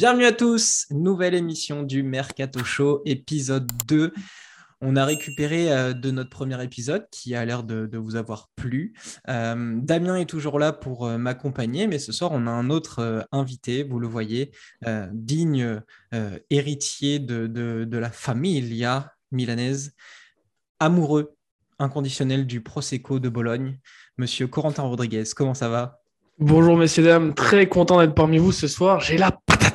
Bienvenue à tous, nouvelle émission du Mercato Show, épisode 2. On a récupéré euh, de notre premier épisode qui a l'air de, vous avoir plu. Euh, Damien est toujours là pour euh, m'accompagner, mais ce soir, on a un autre invité, vous le voyez, digne héritier de, de, la familia milanaise, amoureux inconditionnel du Prosecco de Bologne, monsieur Corentin Rodriguez. Comment ça va? Bonjour messieurs, dames, très content d'être parmi vous ce soir. J'ai la patate.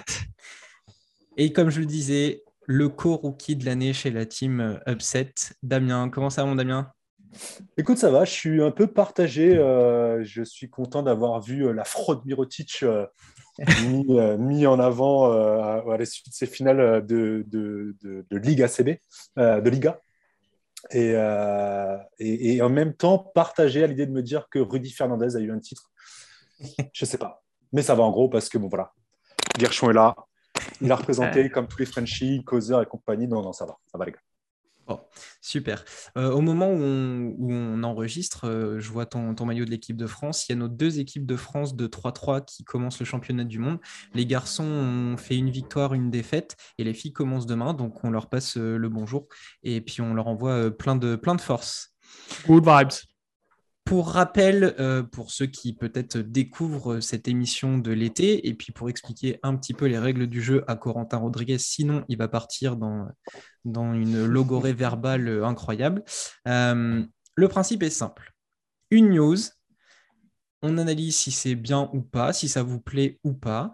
Et comme je le disais, le co-rookie de l'année chez la team euh, Upset. Damien, comment ça va mon Damien? Écoute, ça va, je suis un peu partagé. je suis content d'avoir vu euh, la fraude Mirotic euh, mis, en avant à la suite de ces finales de, de, de, Liga CB, de Liga. Et, et, en même temps, partagé à l'idée de me dire que Rudy Fernandez a eu un titre. Je sais pas. Mais ça va en gros parce que, bon, voilà, Gershon est là, il a représenté comme tous les Frenchies, Causer et compagnie. Non, non, ça va, ça va les gars. Bon, super. Euh, au moment où on, enregistre, euh, je vois ton, maillot de l'équipe de France. Il y a nos deux équipes de France de 3-3 qui commencent le championnat du monde. Les garçons ont fait une victoire, une défaite, et les filles commencent demain. Donc on leur passe euh, le bonjour et puis on leur envoie plein de, plein de force. Good vibes. Pour rappel, euh, pour ceux qui peut-être découvrent cette émission de l'été, et puis pour expliquer un petit peu les règles du jeu à Corentin Rodriguez, sinon il va partir dans, dans une logorée verbale incroyable. Euh, le principe est simple. Une news, on analyse si c'est bien ou pas, si ça vous plaît ou pas,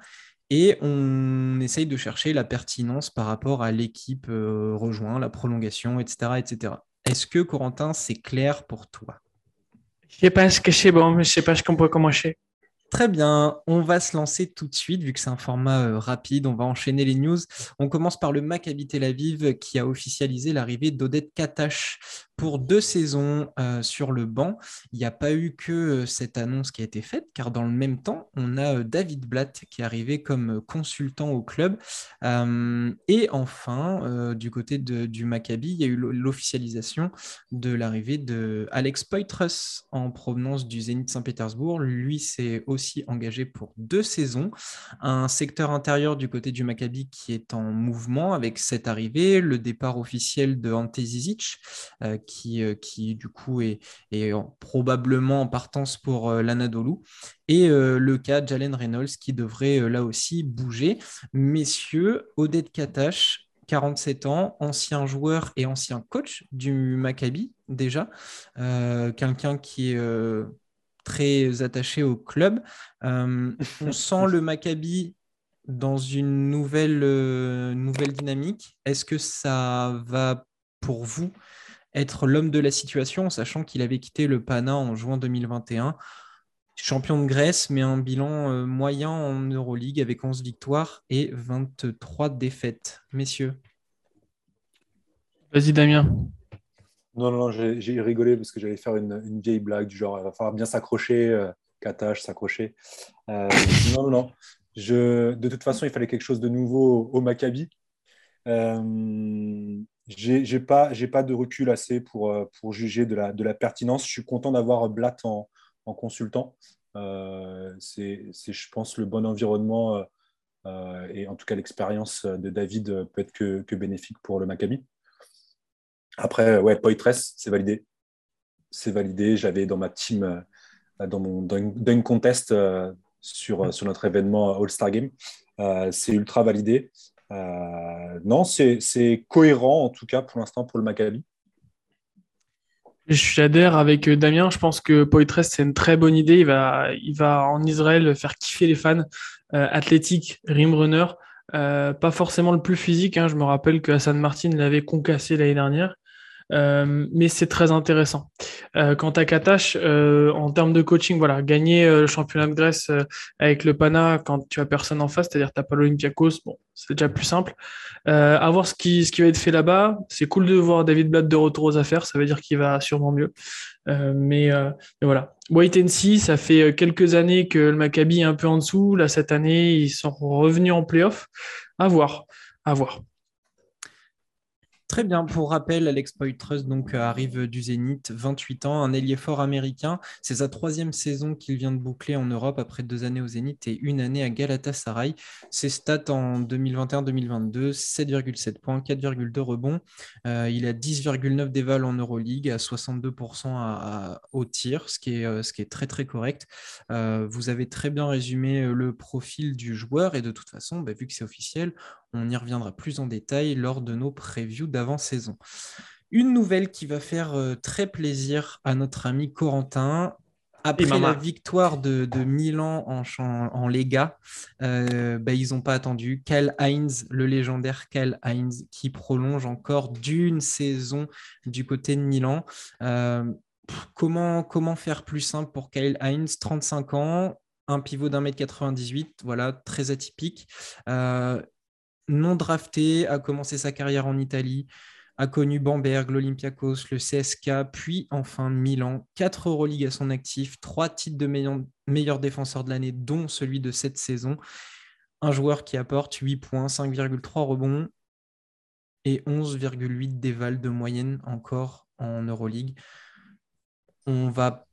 et on essaye de chercher la pertinence par rapport à l'équipe euh, rejoint, la prolongation, etc. etc. Est-ce que Corentin, c'est clair pour toi? Je pense que c'est bon, je sais pas ce qu'on peut commencer. Très bien, on va se lancer tout de suite vu que c'est un format euh, rapide. On va enchaîner les news. On commence par le Maccabi Tel Aviv qui a officialisé l'arrivée d'Odette Katash pour deux saisons euh, sur le banc. Il n'y a pas eu que euh, cette annonce qui a été faite, car dans le même temps, on a euh, David Blatt qui est arrivé comme consultant au club. et enfin, du côté du Maccabi, il y a eu l'officialisation de l'arrivée de Alex Poitras en provenance du Zénith Saint-Pétersbourg. Lui s'est aussi engagé pour deux saisons. Un secteur intérieur du côté du Maccabi qui est en mouvement avec cette arrivée, le départ officiel de Ante Zizic, euh, qui du coup est, probablement en partance pour euh, l'Anadolu. Et euh, le cas Jalen Reynolds qui devrait là aussi bouger. Messieurs, Odette Katash, 47 ans, ancien joueur et ancien coach du Maccabi déjà, quelqu'un qui est très attaché au club. on sent le Maccabi dans une nouvelle, nouvelle dynamique. Est-ce que ça va pour vous être l'homme de la situation, sachant qu'il avait quitté le Pana en juin 2021. Champion de Grèce, mais un bilan euh, moyen en Euroleague avec 11 victoires et 23 défaites. Messieurs. Vas-y, Damien. Non, non, non j'ai rigolé parce que j'allais faire une, vieille blague du genre il va falloir bien s'accrocher, euh, s'accrocher. Euh, non, non, non. Je, de toute façon, il fallait quelque chose de nouveau au Maccabi. Euh, j'ai pas, pas de recul assez pour, euh, pour juger de la, de la pertinence. Je suis content d'avoir Blatt en, en consultant. Euh, c'est, je pense, le bon environnement euh, et en tout cas l'expérience de David peut être que, que bénéfique pour le Maccabi. Après, ouais, Poitres, c'est validé. C'est validé. J'avais dans ma team, dans, mon, dans contest sur, sur notre événement All-Star Game. c'est ultra validé. Euh, non, c'est cohérent en tout cas pour l'instant pour le Maccabi. Je adhère avec euh, Damien. Je pense que Poitres, c'est une très bonne idée. Il va, en Israël faire kiffer les fans euh, athlétiques, rim runner. pas forcément le plus physique. Hein. Je me rappelle que Hassan Martin l'avait concassé l'année dernière. Euh, mais c'est très intéressant. Euh, quant à Katash, euh, en termes de coaching, voilà, gagner le championnat de Grèce avec le Pana quand tu as personne en face, c'est-à-dire tu n'as pas l'Olympiakos, bon, c'est déjà plus simple. à voir ce qui, va être fait là-bas. C'est cool de voir David Blatt de retour aux affaires, ça veut dire qu'il va sûrement mieux. mais, voilà. Wait and see, ça fait quelques années que le Maccabi est un peu en dessous. Là, cette année, ils sont revenus en playoff. À voir. À voir. Très bien. Pour rappel, Alex Poitras donc euh, arrive du Zénith, 28 ans, un ailier fort américain. C'est sa troisième saison qu'il vient de boucler en Europe après deux années au Zénith et une année à Galatasaray. Ses stats en 2021-2022, 7,7 points, 4,2 rebonds. Euh, il a 10,9 déval en Euroleague, à 62% au tir, ce qui, est, euh, ce qui est très très correct. vous avez très bien résumé le profil du joueur et de toute façon, bah, vu que c'est officiel, on y reviendra plus en détail lors de nos previews d'avant-saison. Une nouvelle qui va faire euh, très plaisir à notre ami Corentin. Après la victoire de, Milan en, en Lega, euh, bah, ils n'ont pas attendu. Kyle Heinz, le légendaire Kyle Heinz, qui prolonge encore d'une saison du côté de Milan. Euh, comment, comment faire plus simple pour Kyle Heinz? 35 ans, un pivot d'un mètre 98, voilà, très atypique non drafté, a commencé sa carrière en Italie, a connu Bamberg, l'Olympiakos, le CSK, puis enfin Milan. Quatre Euroleague à son actif, trois titres de meilleur, défenseur de l'année, dont celui de cette saison. Un joueur qui apporte 8 points, 5,3 rebonds et 11,8 déval de moyenne encore en Euroleague. On va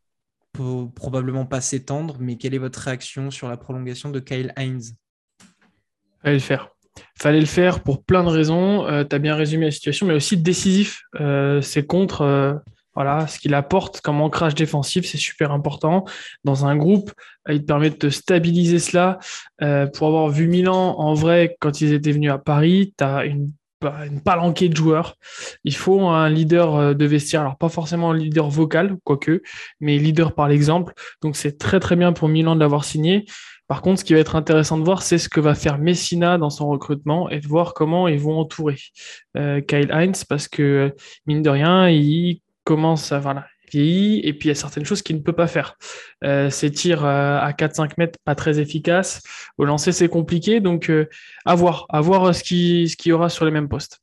probablement pas s'étendre, mais quelle est votre réaction sur la prolongation de Kyle Heinz? Allez le faire. Fallait le faire pour plein de raisons. Euh, tu as bien résumé la situation, mais aussi décisif. Euh, c'est contre euh, voilà, ce qu'il apporte comme ancrage défensif, c'est super important. Dans un groupe, il te permet de te stabiliser cela. pour avoir vu Milan en vrai, quand ils étaient venus à Paris, tu as une une palanquée de joueurs. Il faut un leader de vestiaire, alors pas forcément leader vocal, quoique, mais leader par l'exemple. Donc c'est très très bien pour Milan de l'avoir signé. Par contre, ce qui va être intéressant de voir, c'est ce que va faire Messina dans son recrutement et de voir comment ils vont entourer euh, Kyle Heinz parce que, mine de rien, il commence à voilà, vieillir et puis il y a certaines choses qu'il ne peut pas faire. Euh, ses tirs euh, à 4-5 mètres, pas très efficaces. Au lancer, c'est compliqué. Donc, à voir, à voir ce qu'il ce y aura sur les mêmes postes.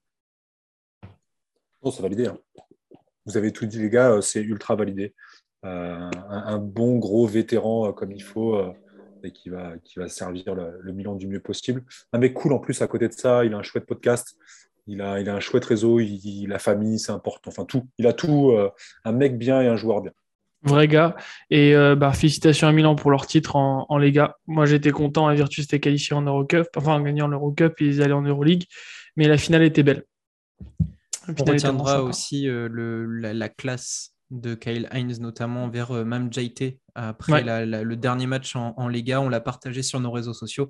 C'est validé. Hein. Vous avez tout dit, les gars, c'est ultra validé. Un, bon gros vétéran comme il faut et qui va, qui va servir le, Milan du mieux possible. Un mec cool en plus à côté de ça, il a un chouette podcast, il a, il a un chouette réseau, il, la famille, c'est important, enfin tout. Il a tout, euh, un mec bien et un joueur bien. Vrai gars. Et euh, bah, félicitations à Milan pour leur titre en, en Lega. Moi, j'étais content. La Virtus était qualifié en Eurocup, enfin en gagnant l'Eurocup, ils allaient en Euroleague. Mais la finale était belle. On retiendra aussi euh, le, la, classe de Kyle Heinz, notamment vers euh, Mam Jaite après le dernier match en, en, Lega. On l'a partagé sur nos réseaux sociaux.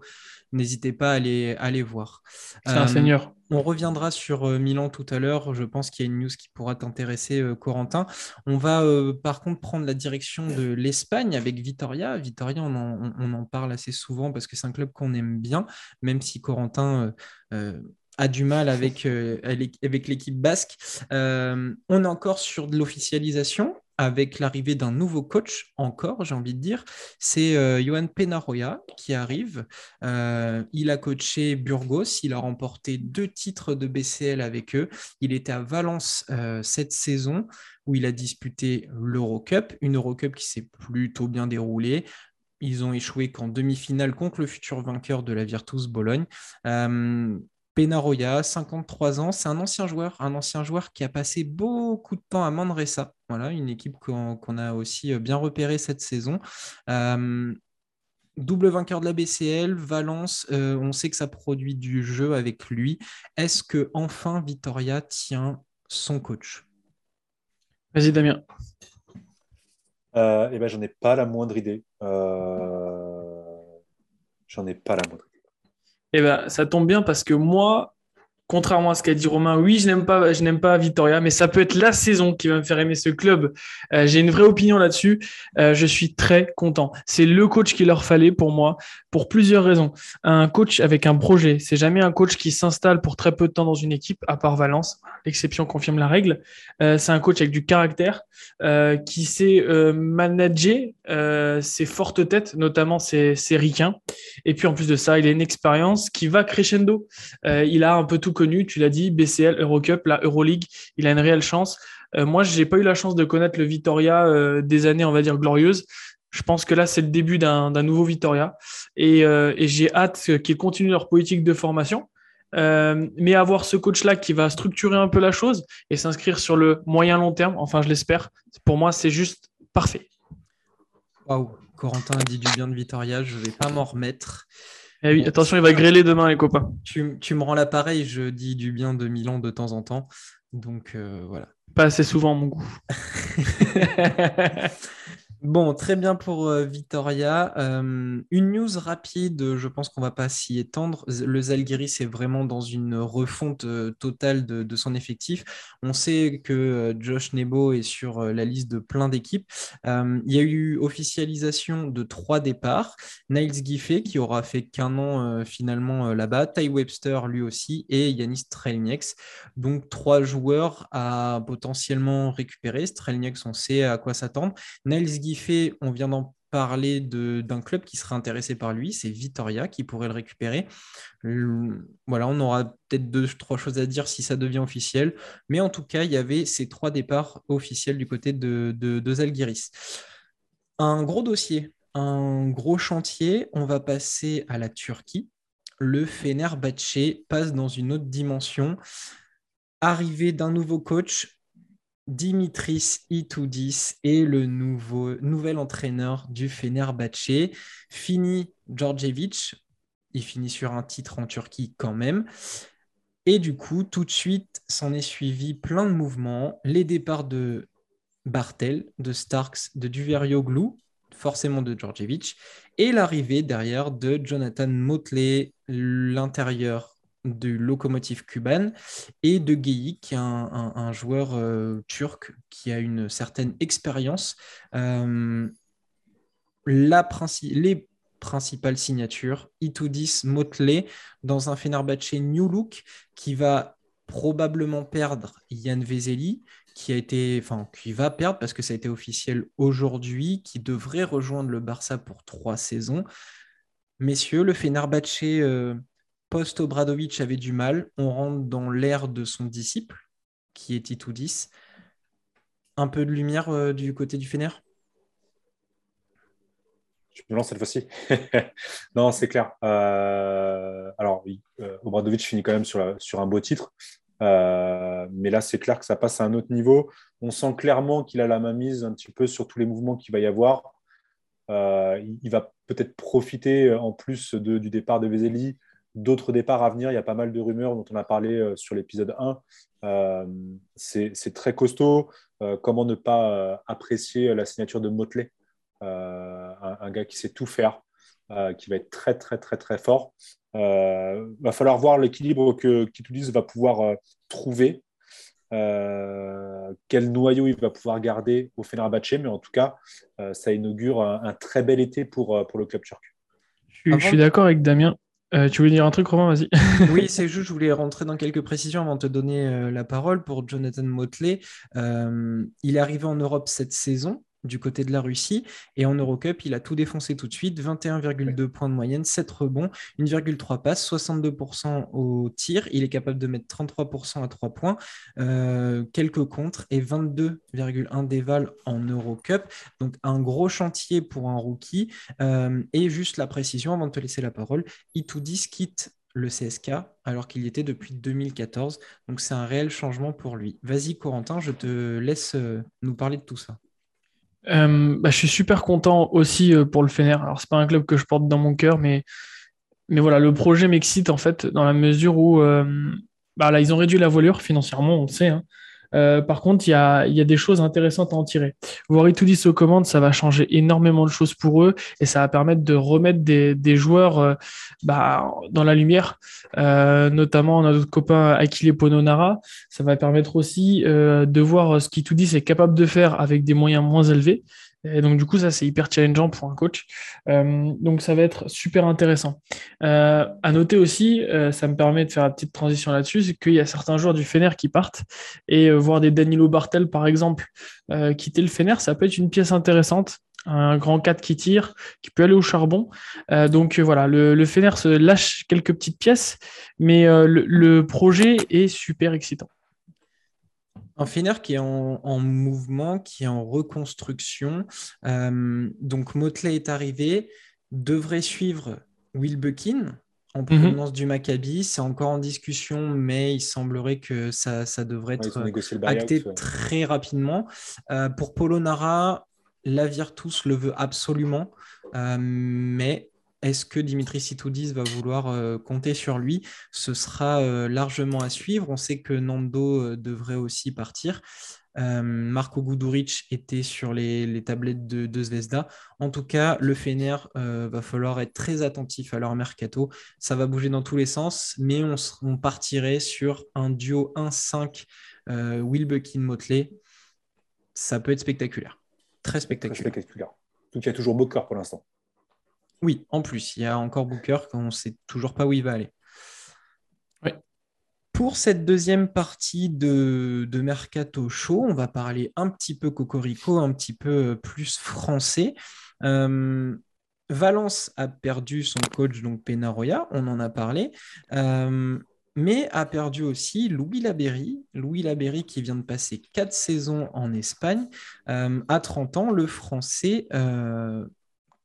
N'hésitez pas à aller, à voir. C'est un euh, seigneur. On reviendra sur euh, Milan tout à l'heure. Je pense qu'il y a une news qui pourra t'intéresser, Corentin. On va par contre prendre la direction de l'Espagne avec Vitoria. Vitoria, on en, on en, parle assez souvent parce que c'est un club qu'on aime bien, même si Corentin a du mal avec, euh, avec l'équipe basque. Euh, on est encore sur de l'officialisation avec l'arrivée d'un nouveau coach, encore, j'ai envie de dire. C'est euh, Johan Penaroya qui arrive. il a coaché Burgos, il a remporté deux titres de BCL avec eux. Il était à Valence cette saison où il a disputé l'Eurocup, une Eurocup qui s'est plutôt bien déroulée. Ils ont échoué qu'en demi-finale contre le futur vainqueur de la Virtus Bologne. Penaroya, 53 ans, c'est un ancien joueur, un ancien joueur qui a passé beaucoup de temps à Manresa. Voilà, une équipe qu'on a aussi euh, bien repérée cette saison. Euh, double vainqueur de la BCL, Valence, euh, on sait que ça produit du jeu avec lui. Est-ce que enfin Vitoria tient son coach? Vas-y Damien. eh ben, j'en ai pas la moindre idée. J'en ai pas la moindre idée. Eh ben, ça tombe bien parce que moi, contrairement à ce qu'a dit Romain, oui, je n'aime pas, je n'aime pas Vitoria, mais ça peut être la saison qui va me faire aimer ce club. Euh, j'ai une vraie opinion là-dessus. Euh, je suis très content. C'est le coach qu'il leur fallait pour moi, pour plusieurs raisons. Un coach avec un projet, c'est jamais un coach qui s'installe pour très peu de temps dans une équipe, à part Valence. L'exception confirme la règle. Euh, c'est un coach avec du caractère, qui sait manager ses fortes têtes, notamment ses, ses ricains. Et puis en plus de ça, il a une expérience qui va crescendo. il a un peu tout connu, tu l'as dit, BCL, Eurocup, la Euroleague, il a une réelle chance. Euh, moi, je n'ai pas eu la chance de connaître le Vitoria euh, des années, on va dire, glorieuses. Je pense que là, c'est le début d'un nouveau Vitoria. Et, euh, j'ai hâte qu'ils continuent leur politique de formation. mais avoir ce coach-là qui va structurer un peu la chose et s'inscrire sur le moyen long terme, enfin je l'espère, pour moi c'est juste parfait. Waouh, Corentin a dit du bien de Vitoria, je ne vais pas m'en remettre. Eh oui, attention, il va grêler demain, les copains. Tu, me rends l'appareil, je dis du bien de Milan de temps en temps. Donc euh, voilà. Pas assez souvent, mon goût. Bon, très bien pour euh, Vitoria. Euh, une news rapide, je pense qu'on ne va pas s'y étendre. Le Zalgiris est vraiment dans une refonte euh, totale de, son effectif. On sait que Josh Nebo est sur la liste de plein d'équipes. il y a eu officialisation de trois départs. Niles Giffey, qui aura fait qu'un an finalement là-bas. Ty Webster, lui aussi, et Yanis Strelnieks. Donc, trois joueurs à potentiellement récupérer. Strelnieks, on sait à quoi s'attendre. Niles Giffey, fait, on vient d'en parler d'un club qui serait intéressé par lui, c'est Vitoria qui pourrait le récupérer. Voilà, on aura peut-être deux, trois choses à dire si ça devient officiel, mais en tout cas, il y avait ces trois départs officiels du côté de, de, Zalgiris. Un gros dossier, un gros chantier, on va passer à la Turquie. Le Fenerbahçe passe dans une autre dimension. Arrivée d'un nouveau coach, Dimitris Itoudis est le nouveau, nouvel entraîneur du Fenerbahçe. Fini Djordjevic, il finit sur un titre en Turquie quand même. Et du coup, tout de suite, s'en est suivi plein de mouvements. Les départs de Bartel, de Starks, de Duverioglu, forcément de Djordjevic, et l'arrivée derrière de Jonathan Motley, l'intérieur du locomotive cuban et de Geyi, qui est un, joueur euh, turc qui a une certaine expérience. Euh, les principales signatures, Itoudis Motley, dans un Fenerbahce New Look, qui va probablement perdre Yann Vezeli, qui a été, enfin, qui va perdre parce que ça a été officiel aujourd'hui, qui devrait rejoindre le Barça pour trois saisons. Messieurs, le Fenerbahce euh, post-Obradovic avait du mal. On rentre dans l'ère de son disciple, qui est Titoudis. Un peu de lumière euh, du côté du Fener? Je me lance cette fois-ci. non, c'est clair. Euh, alors, oui, euh, Obradovic finit quand même sur, sur un beau titre. mais là, c'est clair que ça passe à un autre niveau. On sent clairement qu'il a la main mise un petit peu sur tous les mouvements qu'il va y avoir. il va peut-être profiter en plus du départ de Vezeli d'autres départs à venir. Il y a pas mal de rumeurs dont on a parlé euh, sur l'épisode 1. Euh, c'est très costaud. Euh, comment ne pas apprécier la signature de Motley, un, gars qui sait tout faire, qui va être très, très, très, très fort. Il va falloir voir l'équilibre que Kitulis va pouvoir trouver. quel noyau il va pouvoir garder au Fenerbahce, mais en tout cas, ça inaugure un, très bel été pour, pour le club turc. je suis d'accord avec Damien. Euh, tu voulais dire un truc, Romain Vas-y. oui, c'est juste, je voulais rentrer dans quelques précisions avant de te donner euh, la parole pour Jonathan Motley. Euh, il est arrivé en Europe cette saison du côté de la Russie. Et en Eurocup, il a tout défoncé tout de suite. 21,2 points de moyenne, 7 rebonds, 1,3 passes, 62% au tir. Il est capable de mettre 33% à 3 points, euh, quelques contres et 22,1 déval en Eurocup. Donc un gros chantier pour un rookie. Euh, et juste la précision avant de te laisser la parole, Itoudis quitte le CSK alors qu'il y était depuis 2014. Donc c'est un réel changement pour lui. Vas-y Corentin, je te laisse euh, nous parler de tout ça. Euh, bah, je suis super content aussi euh, pour le Fener. Alors, c'est pas un club que je porte dans mon cœur, mais, mais voilà, le projet m'excite en fait, dans la mesure où euh, bah, là, ils ont réduit la voilure financièrement, on le sait. Hein. Euh, par contre, il y a, des choses intéressantes à en tirer. Voir Itoudis aux commandes, ça va changer énormément de choses pour eux et ça va permettre de remettre des, joueurs euh, bah, dans la lumière, euh, notamment notre copain Akile Pononara. Ça va permettre aussi de voir ce qu'Itoudis est capable de faire avec des moyens moins élevés. Et donc, du coup, ça, c'est hyper challengeant pour un coach. Euh, donc, ça va être super intéressant. Euh, à noter aussi, euh, ça me permet de faire une petite transition là-dessus, c'est qu'il y a certains joueurs du Fener qui partent et voir des Danilo Bartel, par exemple, quitter le Fener, ça peut être une pièce intéressante. Un grand 4 qui tire, qui peut aller au charbon. donc voilà, le, Fener se lâche quelques petites pièces, mais le projet est super excitant. Un Fener qui est en, mouvement, qui est en reconstruction. Euh, donc Motley est arrivé, devrait suivre Will Buckin, en mhm. provenance du Maccabi. C'est encore en discussion, mais il semblerait que ça, devrait être acté très rapidement. Euh, pour Polonara, la Virtus le veut absolument, euh, mais est-ce que Dimitri Sitoudis va vouloir euh, compter sur lui? Ce sera largement à suivre. On sait que Nando devrait aussi partir. Euh, Marco Guduric était sur les, tablettes de, Zvezda. En tout cas, le Fener euh, va falloir être très attentif à leur mercato. Ça va bouger dans tous les sens, mais on, partirait sur un duo 1-5 euh, Wilbekin-Motley. Ça peut être spectaculaire. Très spectaculaire. Spectaculaire. Donc il y a toujours Booker pour l'instant. Oui, en plus, il y a encore Booker, on ne sait toujours pas où il va aller. Pour cette deuxième partie de, Mercato Show, on va parler un petit peu cocorico, un petit peu plus français. Euh, Valence a perdu son coach, donc Penaroya, on en a parlé, euh, mais a perdu aussi Louis Laberry. Louis Laberry qui vient de passer quatre saisons en Espagne. Euh, à 30 ans, le français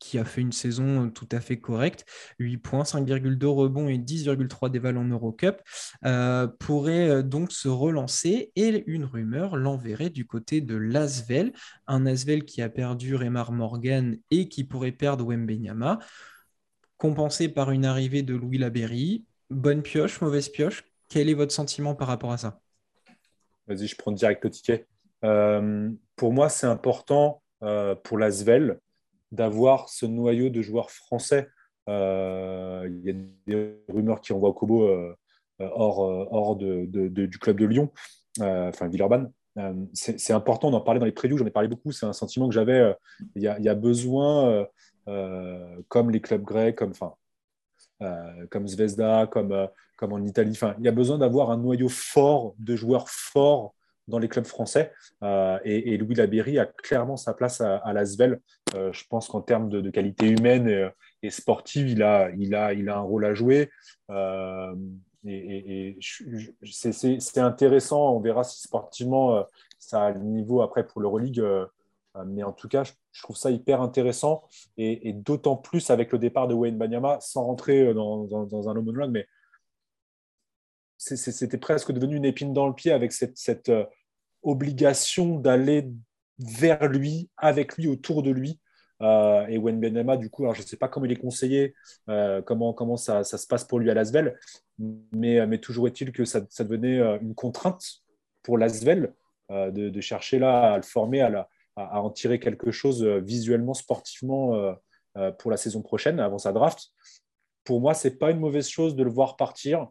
qui a fait une saison euh, tout à fait correcte, 8 points, 5,2 rebonds et 10,3 déval en Eurocup, euh, pourrait euh, donc se relancer. Et une rumeur l'enverrait du côté de l'Asvel, un Asvel qui a perdu Remar Morgan et qui pourrait perdre Wembenyama, compensé par une arrivée de Louis Laberry. Bonne pioche, mauvaise pioche, quel est votre sentiment par rapport à ça? Vas-y, je prends direct le ticket. pour moi, c'est important pour l'Asvel d'avoir ce noyau de joueurs français. Euh, il y a des rumeurs qui envoient Kobo euh, hors, euh, hors de, du club de Lyon, enfin Villeurbanne. c'est important d'en parler dans les previews, j'en ai parlé beaucoup, c'est un sentiment que j'avais. Il y, a besoin, comme les clubs grecs, comme, comme Zvezda, comme, comme en Italie, il y a besoin d'avoir un noyau fort de joueurs forts dans les clubs français. Euh, et, Louis Laberry a clairement sa place à, à l'Asvel. Euh, je pense qu'en termes de, qualité humaine et, sportive, il a, il, a, il a un rôle à jouer. Euh, et, c'est intéressant. On verra si sportivement ça a le niveau après pour l'Euroleague. mais en tout cas, je, trouve ça hyper intéressant. Et, d'autant plus avec le départ de Wayne Banyama, sans rentrer dans, un monologue, mais c'était presque devenu une épine dans le pied avec cette, obligation d'aller vers lui, avec lui, autour de lui. Euh, et Wen Benema, du coup, alors je ne sais pas comment il est conseillé, euh, comment, comment ça, ça, se passe pour lui à Lasvel, mais, mais toujours est-il que ça, ça, devenait euh, une contrainte pour Lasvel de, de, chercher là à le former, à, à, en tirer quelque chose visuellement, sportivement pour la saison prochaine, avant sa draft. Pour moi, ce n'est pas une mauvaise chose de le voir partir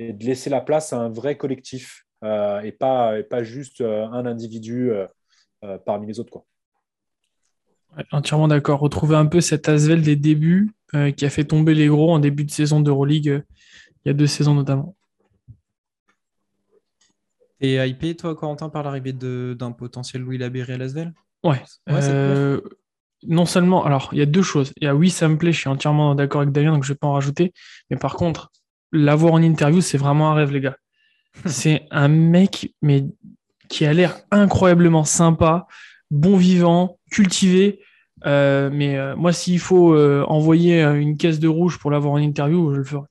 et de laisser la place à un vrai collectif euh, et, pas, et pas juste euh, un individu euh, parmi les autres. Quoi. entièrement d'accord. Retrouver un peu cet Asvel des débuts qui a fait tomber les gros en début de saison d'Euroleague, il y a deux saisons notamment. Et hypé, toi, Corentin, par l'arrivée d'un potentiel Louis Laberry à Lasvel Ouais. non seulement, alors, il y a deux choses. Il y a oui, ça me plaît, je suis entièrement d'accord avec Damien, donc je ne vais pas en rajouter. Mais par contre, l'avoir en interview, c'est vraiment un rêve, les gars. C'est un mec mais qui a l'air incroyablement sympa, bon vivant, cultivé. Euh, mais euh, moi, s'il faut euh, envoyer une caisse de rouge pour l'avoir en interview, je le ferai.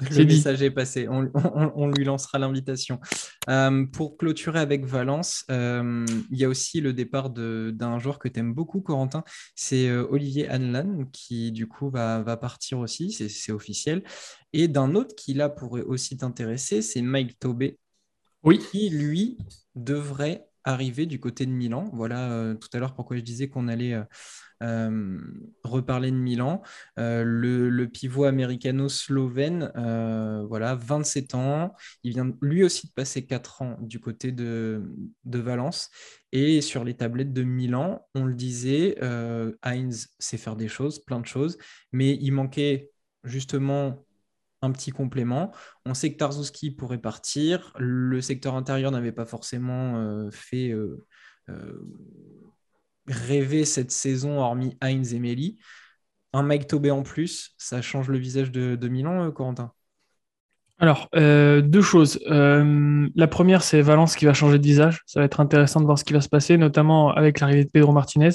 Le message est passé. On, lui lancera l'invitation. Euh, pour clôturer avec Valence, euh, il y a aussi le départ d'un joueur que tu aimes beaucoup, Corentin. C'est euh, Olivier Hanlan qui, du coup, va, partir aussi. C'est officiel. Et d'un autre qui, là, pourrait aussi t'intéresser, c'est Mike Tobé. Oui. Qui, lui, devrait arriver du côté de Milan. Voilà tout à l'heure pourquoi je disais qu'on allait euh, reparler de Milan. Euh, le, pivot américano-slovène, euh, voilà, 27 ans. Il vient lui aussi de passer 4 ans du côté de, de Valence. Et sur les tablettes de Milan, on le disait, Heinz sait faire des choses, plein de choses, mais il manquait justement un petit complément. On sait que Tarzowski pourrait partir. Le secteur intérieur n'avait pas forcément fait rêver cette saison, hormis Heinz et Melly. Un Mike Tobé en plus, ça change le visage de, Milan, euh, Corentin? Alors, euh, deux choses. Euh, la première, c'est Valence qui va changer de visage. Ça va être intéressant de voir ce qui va se passer, notamment avec l'arrivée de Pedro Martinez,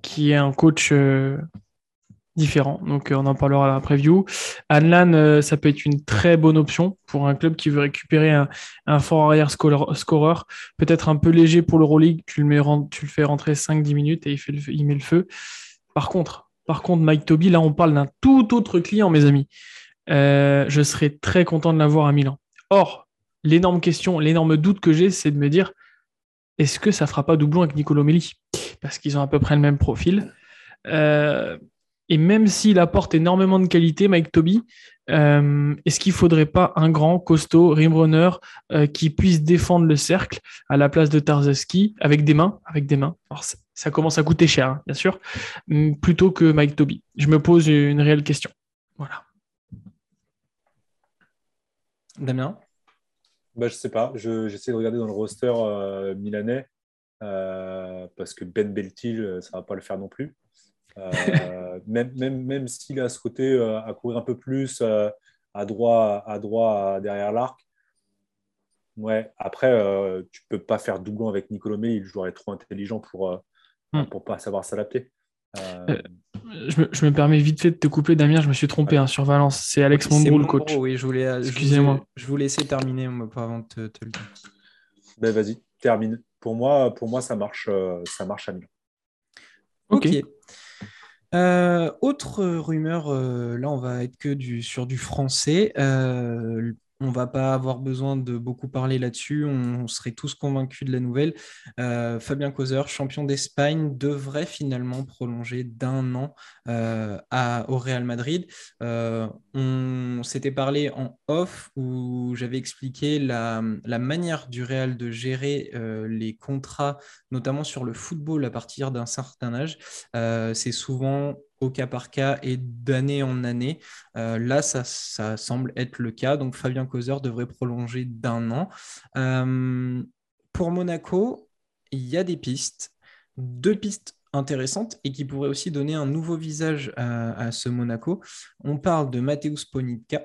qui est un coach différent. Donc, on en parlera à la preview. Anlan, ça peut être une très bonne option pour un club qui veut récupérer un, fort arrière scoreur, peut-être un peu léger pour le tu le fais rentrer 5-10 minutes et il, fait il met le feu. Par contre, par contre, Mike Toby, là, on parle d'un tout autre client, mes amis. Euh, je serais très content de l'avoir à Milan. Or, l'énorme question, l'énorme doute que j'ai, c'est de me dire est-ce que ça fera pas doublon avec Nicolo Melli? Parce qu'ils ont à peu près le même profil. Euh, et même s'il apporte énormément de qualité, Mike Toby, euh, est-ce qu'il ne faudrait pas un grand, costaud, rimrunner euh, qui puisse défendre le cercle à la place de Tarzaski avec des mains, avec des mains Alors, ça, commence à coûter cher, hein, bien sûr, plutôt que Mike Toby. Je me pose une réelle question. Voilà. Damien? Bah, Je ne sais pas. J'essaie de regarder dans le roster euh, milanais parce que Ben Beltil, ça ne va pas le faire non plus. Euh, même, même, même s'il a ce côté euh, à courir un peu plus euh, à droit, à droit derrière l'arc. Ouais, après, tu peux pas faire doublon avec Nicolomé, il jouerait trop intelligent pour ne hmm. pas savoir s'adapter. Je me, je, me, permets vite fait de te couper, Damien, je me suis trompé hein, sur Valence. C'est Alex Mondro, le coach. Oui, je voulais, Excusez-moi. Je, vous laissais terminer avant de te, le dire. Ben, vas-y, termine. Pour moi, pour moi ça, marche, ça marche à Milan. Ok. Euh, autre rumeur, euh, là on va être que du, sur du français. Euh, on va pas avoir besoin de beaucoup parler là-dessus. On, serait tous convaincus de la nouvelle. Euh, Fabien Causer, champion d'Espagne, devrait finalement prolonger d'un an euh, au Real Madrid. Euh, on s'était parlé en off où j'avais expliqué la, manière du Real de gérer les contrats, notamment sur le football à partir d'un certain âge. C'est souvent au cas par cas et d'année en année. Euh, là, ça, semble être le cas. Donc, Fabien Causer devrait prolonger d'un an. Euh, pour Monaco, il y a des pistes, deux pistes intéressantes et qui pourraient aussi donner un nouveau visage à, à ce Monaco. On parle de Mateusz Ponitka,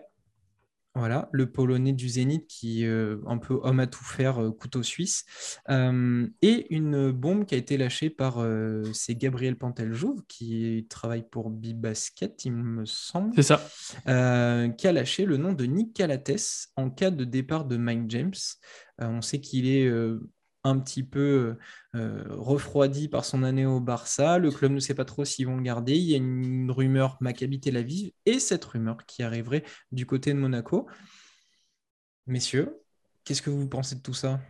voilà, le Polonais du Zénith qui est euh, un peu homme à tout faire, euh, couteau suisse. Euh, et une bombe qui a été lâchée par, c'est Gabriel Panteljouve qui travaille pour Bibasket, il me semble. C'est ça. qui a lâché le nom de Nick Calates en cas de départ de Mike James. on sait qu'il est un petit peu euh, refroidi par son année au Barça. Le club ne sait pas trop s'ils vont le garder. Il y a une rumeur Maccabi Tel Aviv et cette rumeur qui arriverait du côté de Monaco. Messieurs, qu'est-ce que vous pensez de tout ça?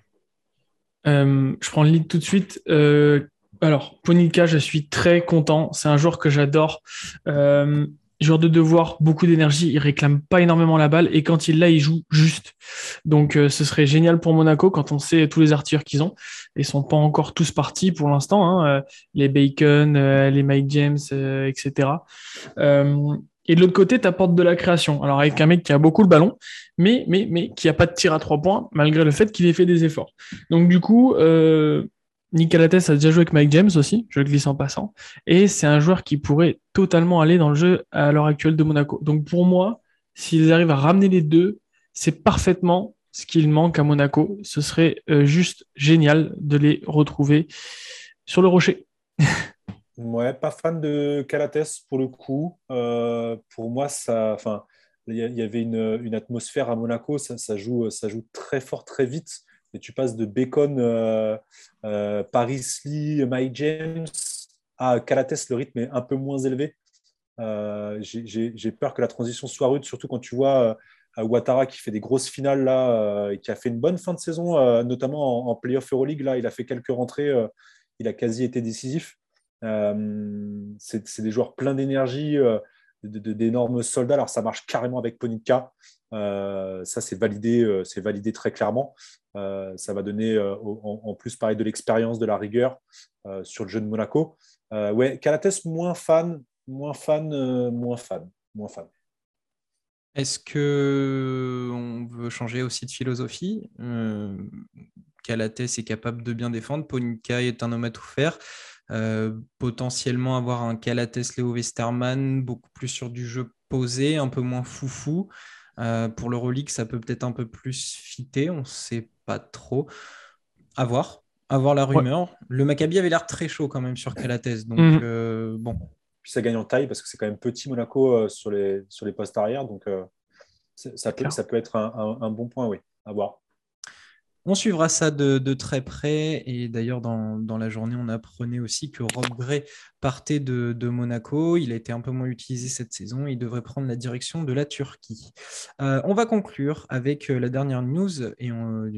Euh, Je prends le lead tout de suite. Euh, alors, Ponika, je suis très content. C'est un joueur que j'adore joueur de devoir, beaucoup d'énergie, il réclame pas énormément la balle et quand il l'a, il joue juste. Donc euh, ce serait génial pour Monaco quand on sait tous les artilleurs qu'ils ont. Ils sont pas encore tous partis pour l'instant, hein, euh, les Bacon, euh, les Mike James, etc. et de l'autre côté, tu apportes de la création. Alors avec un mec qui a beaucoup le ballon, mais, mais, mais qui a pas de tir à trois points, malgré le fait qu'il ait fait des efforts. Donc du coup, Nick a déjà joué avec Mike James aussi, je glisse en passant. Et c'est un joueur qui pourrait totalement aller dans le jeu à l'heure actuelle de Monaco. Donc pour moi, s'ils arrivent à ramener les deux, c'est parfaitement ce qu'il manque à Monaco. Ce serait euh, juste génial de les retrouver sur le rocher. ouais, pas fan de Calates pour le coup. Euh, pour moi, ça, enfin, il y, avait une, atmosphère à Monaco, ça, ça joue très fort, très vite et tu passes de Bacon, euh, euh, Paris Lee, Mike James à Calates, le rythme est un peu moins élevé. Euh, j'ai peur que la transition soit rude, surtout quand tu vois Ouattara qui fait des grosses finales là, et qui a fait une bonne fin de saison, notamment en, playoff Euroleague. Là, il a fait quelques rentrées, il a quasi été décisif. C'est des joueurs pleins d'énergie, d'énormes soldats. Alors ça marche carrément avec Ponitka. ça, c'est validé, c'est validé très clairement. Euh, ça va donner euh, en, plus pareil de l'expérience, de la rigueur euh, sur le jeu de Monaco. ouais, Calates moins fan, moins fan, moins fan, moins fan. Est-ce que on veut changer aussi de philosophie? Calates est capable de bien défendre. Ponica est un homme à tout faire. potentiellement avoir un Calates Léo Westerman beaucoup plus sur du jeu posé, un peu moins foufou. pour le relique, ça peut peut-être un peu plus fitter, on sait pas trop. À voir, à voir la rumeur. Le Maccabi avait l'air très chaud quand même sur Calates, donc mhm. euh, bon. Puis ça gagne en taille parce que c'est quand même petit Monaco sur, les, sur les postes arrière. Donc ça peut, ça peut être un, un, bon point, oui, à voir. On suivra ça de, très près. Et d'ailleurs, dans, la journée, on apprenait aussi que Rob Gray partait de, Monaco. Il a été un peu moins utilisé cette saison. Il devrait prendre la direction de la Turquie. Euh, on va conclure avec euh, la dernière news. Et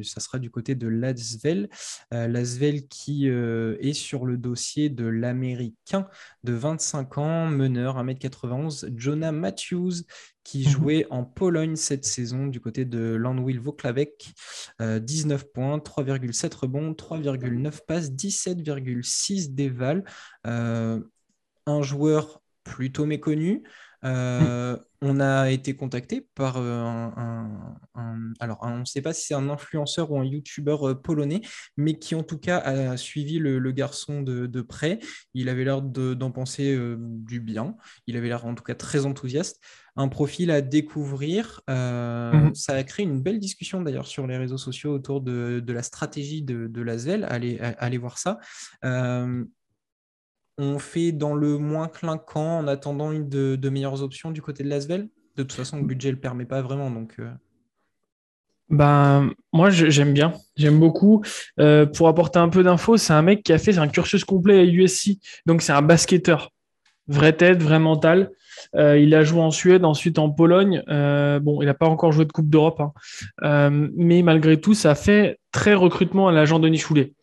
ça sera du côté de Lasvel. Euh, Lasvel qui est sur le dossier de l'Américain de 25 ans, meneur 1m91, Jonah Matthews, qui mhm. jouait en Pologne cette saison du côté de Landwill Voklavek. 19 euh, points, 3,7 rebonds, 3,9 passes, 17,6 déval. Euh, un joueur plutôt méconnu. Euh, on a été contacté par un, alors on ne sait pas si c'est un influenceur ou un youtubeur polonais, mais qui en tout cas a suivi le, garçon de, près. Il avait l'air d'en penser du bien. Il avait l'air en tout cas très enthousiaste un profil à découvrir. Euh, mhm. Ça a créé une belle discussion d'ailleurs sur les réseaux sociaux autour de, la stratégie de, de l'Asvel. Allez, allez voir ça. Euh, on fait dans le moins clinquant en attendant une de, meilleures options du côté de l'Asvel? De toute façon, le budget ne le permet pas vraiment. Donc, euh. Ben, moi, j'aime bien, j'aime beaucoup. pour apporter un peu d'infos, c'est un mec qui a fait un cursus complet à USC, donc c'est un basketteur, vraie tête, vrai mental. Euh, il a joué en Suède, ensuite en Pologne. Euh, bon, il n'a pas encore joué de Coupe d'Europe, hein. euh, mais malgré tout, ça fait très recrutement à l'agent Denis Choulet.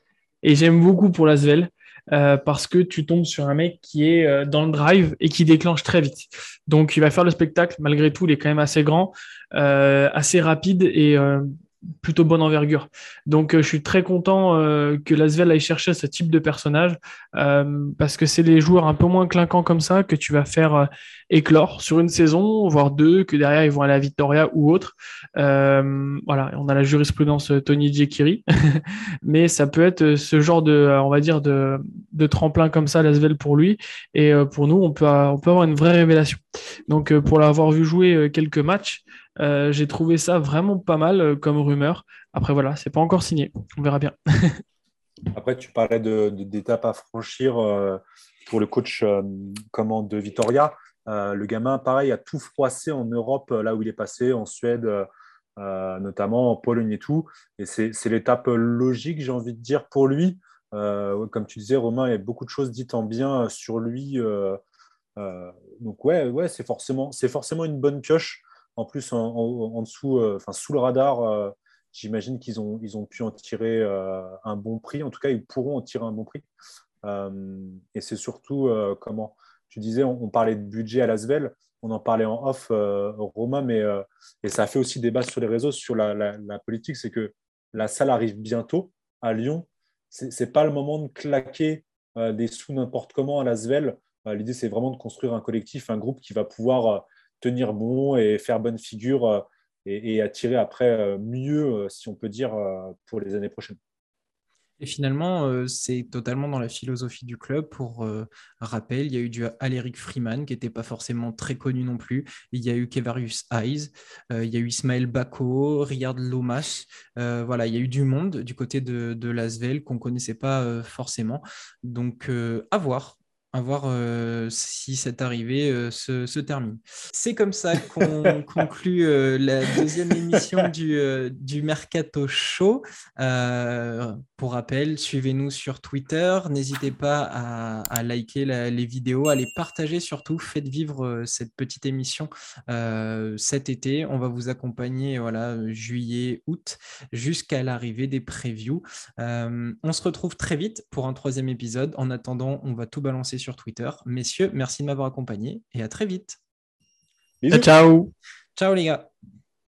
Et j'aime beaucoup pour l'Asvel. Parce que tu tombes sur un mec qui est dans le drive et qui déclenche très vite. Donc il va faire le spectacle, malgré tout, il est quand même assez grand, assez rapide et plutôt bonne envergure. Donc, euh, je suis très content euh, que Lasvel aille chercher ce type de personnage euh, parce que c'est les joueurs un peu moins clinquants comme ça que tu vas faire éclore sur une saison, voire deux, que derrière ils vont aller à Victoria ou autre. voilà, on a la jurisprudence Tony Jekiri, mais ça peut être ce genre de, on va dire, de, de tremplin comme ça, Lasvel pour lui. Et pour nous, on peut, on peut avoir une vraie révélation. Donc, pour l'avoir vu jouer quelques matchs, euh, j'ai trouvé ça vraiment pas mal euh, comme rumeur. Après, voilà, c'est pas encore signé. On verra bien. Après, tu parlais d'étapes de, à franchir euh, pour le coach comment, de Vitoria. le gamin, pareil, a tout froissé en Europe, là où il est passé, en Suède, notamment en Pologne et tout. Et c'est l'étape logique, j'ai envie de dire, pour lui. comme tu disais, Romain, il y a beaucoup de choses dites en bien sur lui. donc, ouais, ouais c'est forcément, forcément une bonne pioche. En plus, en, dessous, euh, sous le radar, euh, j'imagine qu'ils ont, pu en tirer euh, un bon prix. En tout cas, ils pourront en tirer un bon prix. et c'est surtout comment tu disais, on, parlait de budget à Lasvel, on en parlait en off, Romain, mais et ça fait aussi débat sur les réseaux sur la, politique, c'est que la salle arrive bientôt à Lyon. C'est pas le moment de claquer des sous n'importe comment à Lasvel. L'idée, c'est vraiment de construire un collectif, un groupe qui va pouvoir tenir bon et faire bonne figure euh, et, attirer après euh, mieux, euh, si on peut dire, pour les années prochaines. Et finalement, c'est totalement dans la philosophie du club. Pour rappel, il y a eu du Aléric Freeman, qui n'était pas forcément très connu non plus. Il y a eu Kevarius Eyes, il y a eu Ismaël Bako, Riyad Lomas. voilà, il y a eu du monde du côté de, de Lasvel qu'on ne connaissait pas forcément. Donc, à voir à voir euh, si cette arrivée euh, se, termine. C'est comme ça qu'on conclut euh, la deuxième émission du, du Mercato Show. pour rappel, suivez-nous sur Twitter. N'hésitez pas à, liker les vidéos, à les partager surtout. Faites vivre cette petite émission cet été. On va vous accompagner voilà, juillet, août, jusqu'à l'arrivée des previews. on se retrouve très vite pour un troisième épisode. En attendant, on va tout balancer sur Twitter. Messieurs, merci de m'avoir accompagné et à très vite. Ciao. Ciao les gars.